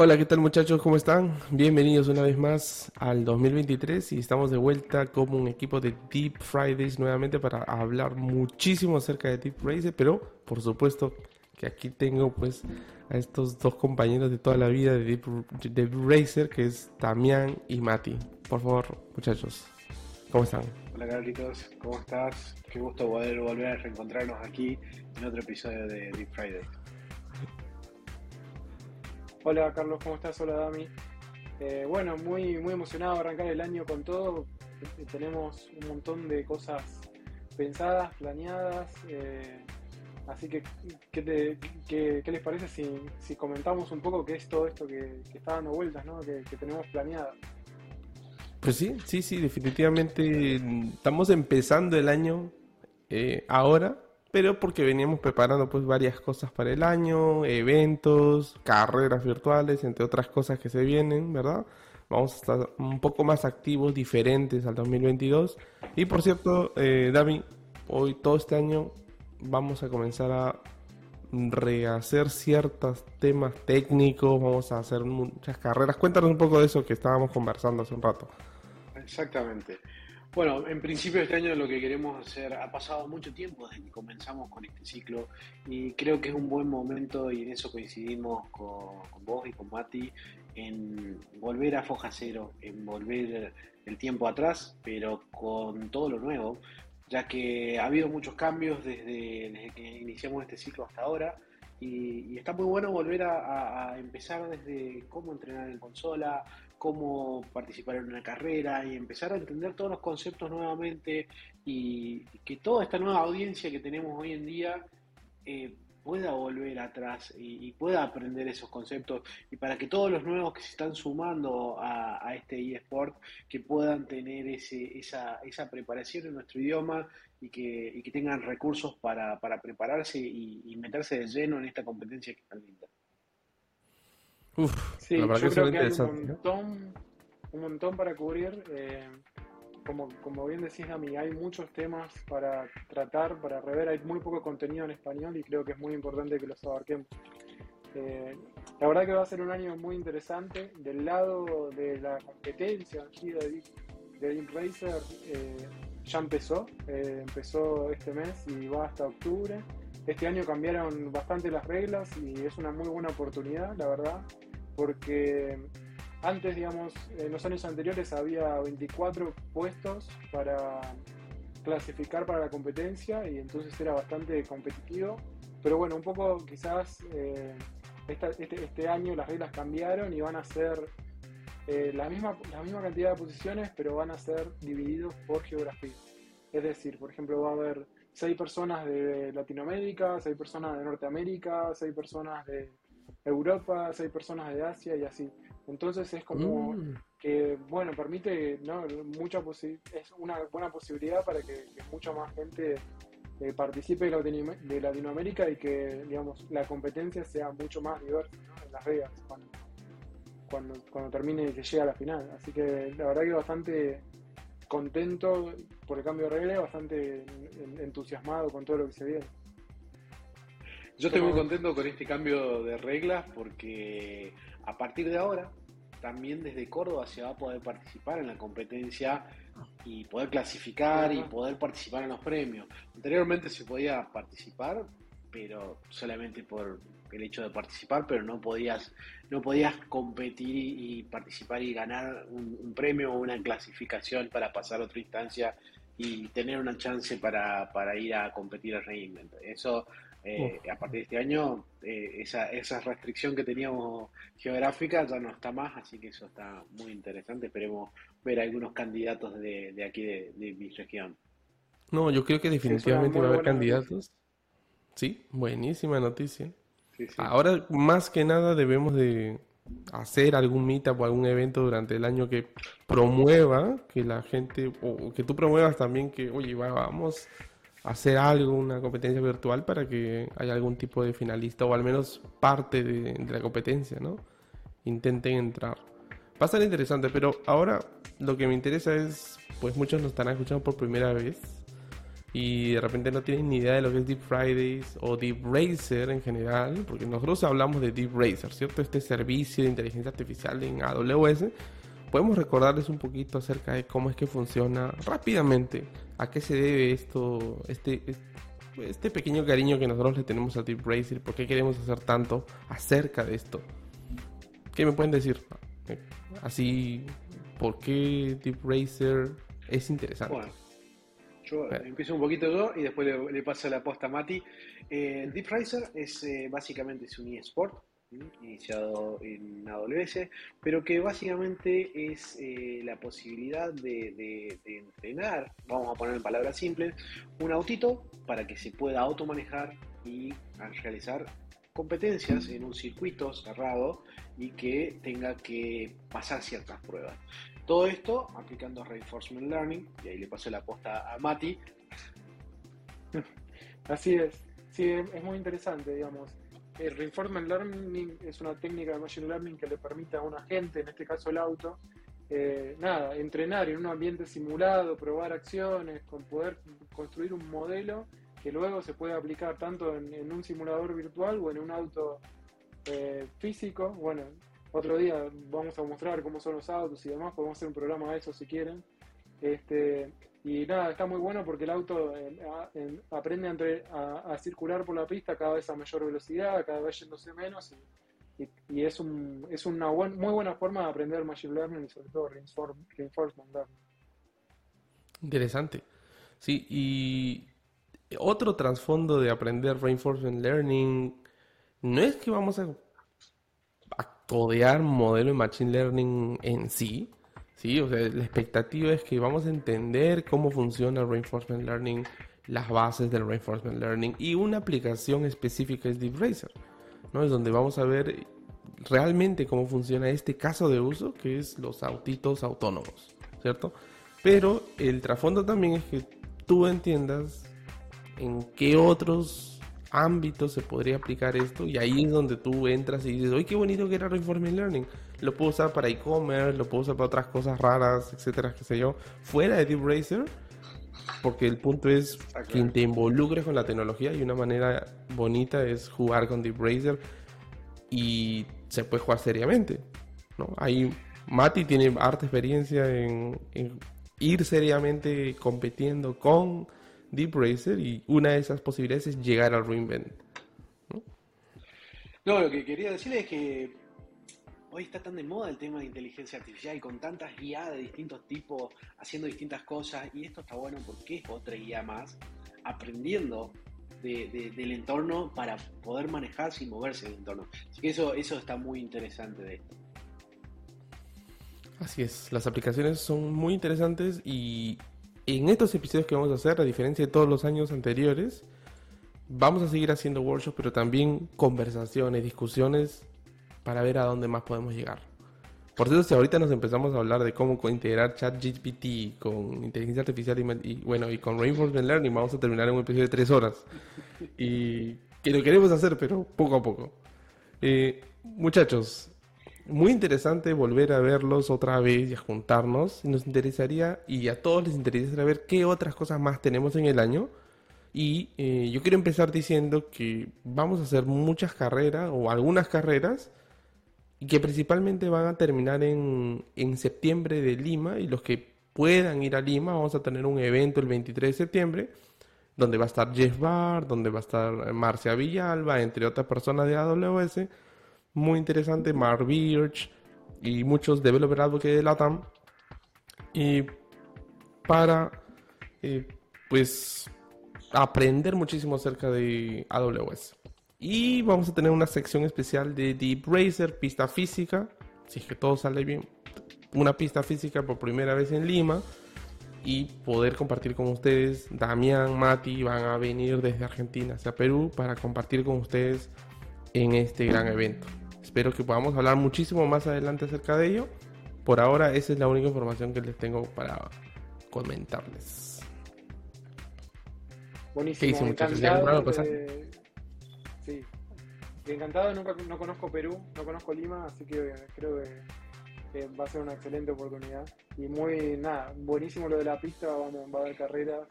Hola, ¿qué tal muchachos? ¿Cómo están? Bienvenidos una vez más al 2023 y estamos de vuelta como un equipo de Deep Fridays nuevamente para hablar muchísimo acerca de Deep Racer, pero por supuesto que aquí tengo pues a estos dos compañeros de toda la vida de Deep, Deep Racer, que es Damián y Mati. Por favor, muchachos, ¿cómo están? Hola Carlitos, ¿cómo estás? Qué gusto poder volver a reencontrarnos aquí en otro episodio de Deep Friday. Hola Carlos, ¿cómo estás? Hola Dami. Eh, bueno, muy, muy emocionado de arrancar el año con todo. Eh, tenemos un montón de cosas pensadas, planeadas. Eh, así que, ¿qué, les parece si, comentamos un poco qué es todo esto que, está dando vueltas, ¿no? que, que tenemos planeado? Pues sí, sí, sí, definitivamente estamos empezando el año ahora pero porque veníamos preparando pues varias cosas para el año, eventos, carreras virtuales, entre otras cosas que se vienen, ¿verdad? Vamos a estar un poco más activos, diferentes al 2022. Y por cierto, eh, David, hoy todo este año vamos a comenzar a rehacer ciertos temas técnicos, vamos a hacer muchas carreras. Cuéntanos un poco de eso que estábamos conversando hace un rato. Exactamente. Bueno, en principio este año lo que queremos hacer, ha pasado mucho tiempo desde que comenzamos con este ciclo y creo que es un buen momento y en eso coincidimos con, vos y con Mati en volver a foja cero, en volver el tiempo atrás, pero con todo lo nuevo, ya que ha habido muchos cambios desde, que iniciamos este ciclo hasta ahora y, está muy bueno volver a, a empezar desde cómo entrenar en consola, cómo participar en una carrera y empezar a entender todos los conceptos nuevamente y que toda esta nueva audiencia que tenemos hoy en día eh, pueda volver atrás y, pueda aprender esos conceptos y para que todos los nuevos que se están sumando a, este eSport que puedan tener ese, esa, esa preparación en nuestro idioma y que, y que tengan recursos para, para prepararse y, y meterse de lleno en esta competencia que es tan linda. Uf, sí, yo creo que hay un montón, un montón para cubrir. Eh, como, como bien decís, Dami, hay muchos temas para tratar, para rever. Hay muy poco contenido en español y creo que es muy importante que los abarquemos. Eh, la verdad que va a ser un año muy interesante. Del lado de la competencia de, de Deep Racer, eh, ya empezó. empezó este mes y va hasta octubre. Este año cambiaron bastante las reglas y es una muy buena oportunidad, la verdad porque antes, digamos, en los años anteriores había 24 puestos para clasificar para la competencia y entonces era bastante competitivo. Pero bueno, un poco quizás eh, este, este, año las reglas cambiaron y van a ser eh, la, misma, la misma cantidad de posiciones, pero van a ser divididos por geografía. Es decir, por ejemplo, va a haber seis personas de Latinoamérica, seis personas de Norteamérica, seis personas de Europa, hay personas de Asia y así. Entonces es como mm. que, bueno, permite, ¿no? Mucha es una buena posibilidad para que, mucha más gente eh, participe de, Latinoamérica y que, digamos, la competencia sea mucho más diversa en las reglas cuando, cuando, cuando termine y que llegue a la final. Así que la verdad que bastante contento por el cambio de reglas, bastante entusiasmado con todo lo que se viene. Yo estoy muy contento con este cambio de reglas porque a partir de ahora también desde Córdoba se va a poder participar en la competencia y poder clasificar y poder participar en los premios. Anteriormente se podía participar, pero solamente por el hecho de participar, pero no podías, no podías competir y, participar y ganar un, premio o una clasificación para pasar a otra instancia y tener una chance para, para ir a competir al Reinvent. Eso eh, a partir de este año, eh, esa, esa restricción que teníamos geográfica ya no está más, así que eso está muy interesante. Esperemos ver algunos candidatos de, de aquí de, mi región. No, yo creo que definitivamente va a haber candidatos. Sí, buenísima noticia. Ahora, más que nada, debemos de hacer algún meetup o algún evento durante el año que promueva que la gente, o que tú promuevas también que, oye, vamos hacer algo, una competencia virtual para que haya algún tipo de finalista o al menos parte de, la competencia, ¿no? Intenten entrar. Va a ser interesante, pero ahora lo que me interesa es, pues muchos nos están escuchando por primera vez. Y de repente no tienen ni idea de lo que es Deep Fridays o Deep Racer en general, porque nosotros hablamos de Deep Racer, ¿cierto? Este servicio de inteligencia artificial en AWS, podemos recordarles un poquito acerca de cómo es que funciona rápidamente, a qué se debe esto, este, este pequeño cariño que nosotros le tenemos a Deep Racer, por qué queremos hacer tanto acerca de esto. ¿Qué me pueden decir? Así, ¿por qué Deep Racer es interesante? Yo empiezo un poquito yo y después le, paso la posta a Mati. Eh, Deep Racer es eh, básicamente es un eSport iniciado en AWS, pero que básicamente es eh, la posibilidad de, entrenar, vamos a poner en palabras simples, un autito para que se pueda automanejar y realizar competencias en un circuito cerrado y que tenga que pasar ciertas pruebas. Todo esto aplicando Reinforcement Learning, y ahí le paso la posta a Mati. Así es, sí, es muy interesante, digamos. El Reinforcement Learning es una técnica de Machine Learning que le permite a un agente, en este caso el auto, eh, nada, entrenar en un ambiente simulado, probar acciones, con poder construir un modelo que luego se puede aplicar tanto en, un simulador virtual o en un auto eh, físico. Bueno, otro día vamos a mostrar cómo son los autos y demás, podemos hacer un programa de eso si quieren. Este, y nada, está muy bueno porque el auto aprende a, circular por la pista cada vez a mayor velocidad, cada vez yéndose menos. Y, es, un, es una muy buena forma de aprender Machine Learning y sobre todo Reinforcement Learning. Interesante. Sí, y otro trasfondo de aprender Reinforcement Learning no es que vamos a codear modelo de Machine Learning en sí. Sí, o sea, la expectativa es que vamos a entender cómo funciona el Reinforcement Learning, las bases del Reinforcement Learning y una aplicación específica es Deep Racer, ¿no? Es donde vamos a ver realmente cómo funciona este caso de uso, que es los autitos autónomos, ¿cierto? Pero el trasfondo también es que tú entiendas en qué otros ámbitos se podría aplicar esto y ahí es donde tú entras y dices, oye, qué bonito que era Reinforcement Learning. Lo puedo usar para e-commerce, lo puedo usar para otras cosas raras, etcétera, qué sé yo, fuera de Deep Racer, porque el punto es que te involucres con la tecnología y una manera bonita es jugar con Deep Racer y se puede jugar seriamente, ¿no? Ahí Mati tiene harta experiencia en ir seriamente compitiendo con Deep Racer y una de esas posibilidades es llegar al reinvent. ¿no? lo que quería decirle es que hoy está tan de moda el tema de inteligencia artificial y con tantas guías de distintos tipos haciendo distintas cosas y esto está bueno porque es otra guía más aprendiendo del entorno para poder manejarse y moverse en el entorno. Así que eso, eso está muy interesante de esto. Así es, las aplicaciones son muy interesantes y en estos episodios que vamos a hacer, a diferencia de todos los años anteriores, vamos a seguir haciendo workshops, pero también conversaciones, discusiones para ver a dónde más podemos llegar. Por cierto, si ahorita nos empezamos a hablar de cómo integrar ChatGPT con inteligencia artificial y, bueno y con Reinforcement Learning, vamos a terminar en un episodio de tres horas. Y que lo queremos hacer, pero poco a poco. Eh, muchachos, muy interesante volver a verlos otra vez y a juntarnos. Nos interesaría, y a todos les interesa saber qué otras cosas más tenemos en el año. Y eh, yo quiero empezar diciendo que vamos a hacer muchas carreras o algunas carreras y que principalmente van a terminar en, en septiembre de Lima y los que puedan ir a Lima vamos a tener un evento el 23 de septiembre donde va a estar Jeff Barr, donde va a estar Marcia Villalba, entre otras personas de AWS muy interesante, Mark y muchos developer advocates de LATAM. Y para eh, pues aprender muchísimo acerca de AWS. Y vamos a tener una sección especial de Deep Racer, pista física. Si es que todo sale bien, una pista física por primera vez en Lima. Y poder compartir con ustedes. Damián, Mati van a venir desde Argentina hacia Perú para compartir con ustedes en este gran evento. Espero que podamos hablar muchísimo más adelante acerca de ello. Por ahora, esa es la única información que les tengo para comentarles. Buenísimo. encantado de... Sí. Encantado, nunca, no conozco Perú, no conozco Lima, así que creo que, va a ser una excelente oportunidad. Y muy, nada, buenísimo lo de la pista, vamos, va a haber carreras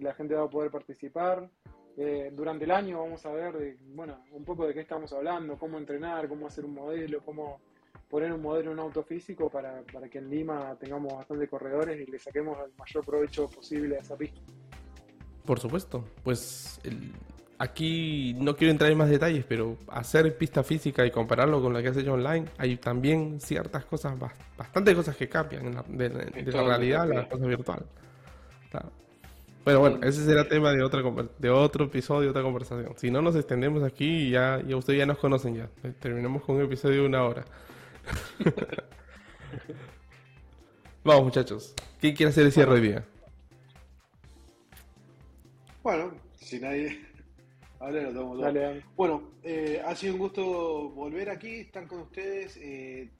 la gente va a poder participar. Eh, durante el año vamos a ver, bueno, un poco de qué estamos hablando, cómo entrenar, cómo hacer un modelo, cómo poner un modelo en un auto físico para, para que en Lima tengamos bastante corredores y le saquemos el mayor provecho posible a esa pista. Por supuesto, pues aquí no quiero entrar en más detalles, pero hacer pista física y compararlo con la que has hecho online, hay también ciertas cosas, bastantes cosas que cambian de, la realidad a la cosa virtual. Pero bueno, ese será tema de otra de otro episodio, otra conversación. Si no nos extendemos aquí, ya, ya ustedes ya nos conocen ya. Terminamos con un episodio de una hora. Vamos muchachos, ¿quién quiere hacer el cierre hoy día? Bueno, si nadie... Ahora lo tomo Bueno, eh, ha sido un gusto volver aquí, están con ustedes. Eh,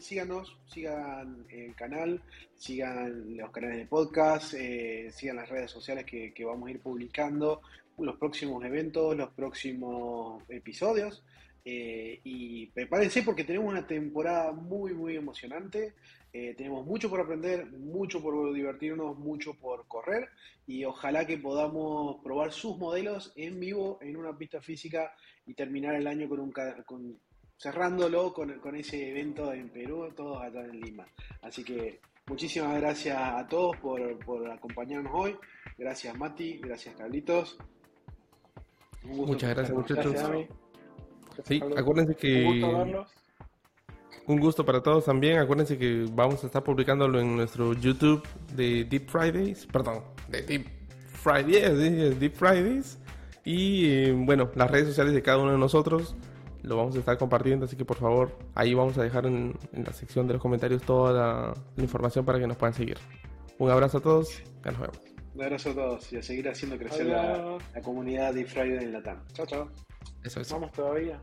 síganos, sigan el canal, sigan los canales de podcast, eh, sigan las redes sociales que, vamos a ir publicando, los próximos eventos, los próximos episodios. Eh, y prepárense porque tenemos una temporada muy, muy emocionante. Eh, tenemos mucho por aprender, mucho por divertirnos, mucho por correr y ojalá que podamos probar sus modelos en vivo en una pista física y terminar el año con un, con, cerrándolo con, con ese evento en Perú, todos allá en Lima. Así que muchísimas gracias a todos por, por acompañarnos hoy. Gracias Mati, gracias Carlitos. Muchas gracias muchachos. sí, acuérdense que... Un gusto Un gusto para todos también. Acuérdense que vamos a estar publicándolo en nuestro YouTube de Deep Fridays. Perdón, de Deep Fridays. Deep Fridays. Y eh, bueno, las redes sociales de cada uno de nosotros lo vamos a estar compartiendo, así que por favor, ahí vamos a dejar en, la sección de los comentarios toda la, información para que nos puedan seguir. Un abrazo a todos, ya nos vemos. Un abrazo a todos y a seguir haciendo crecer la, comunidad de Friday en Latam. Chao, chao. Eso es. Vamos todavía.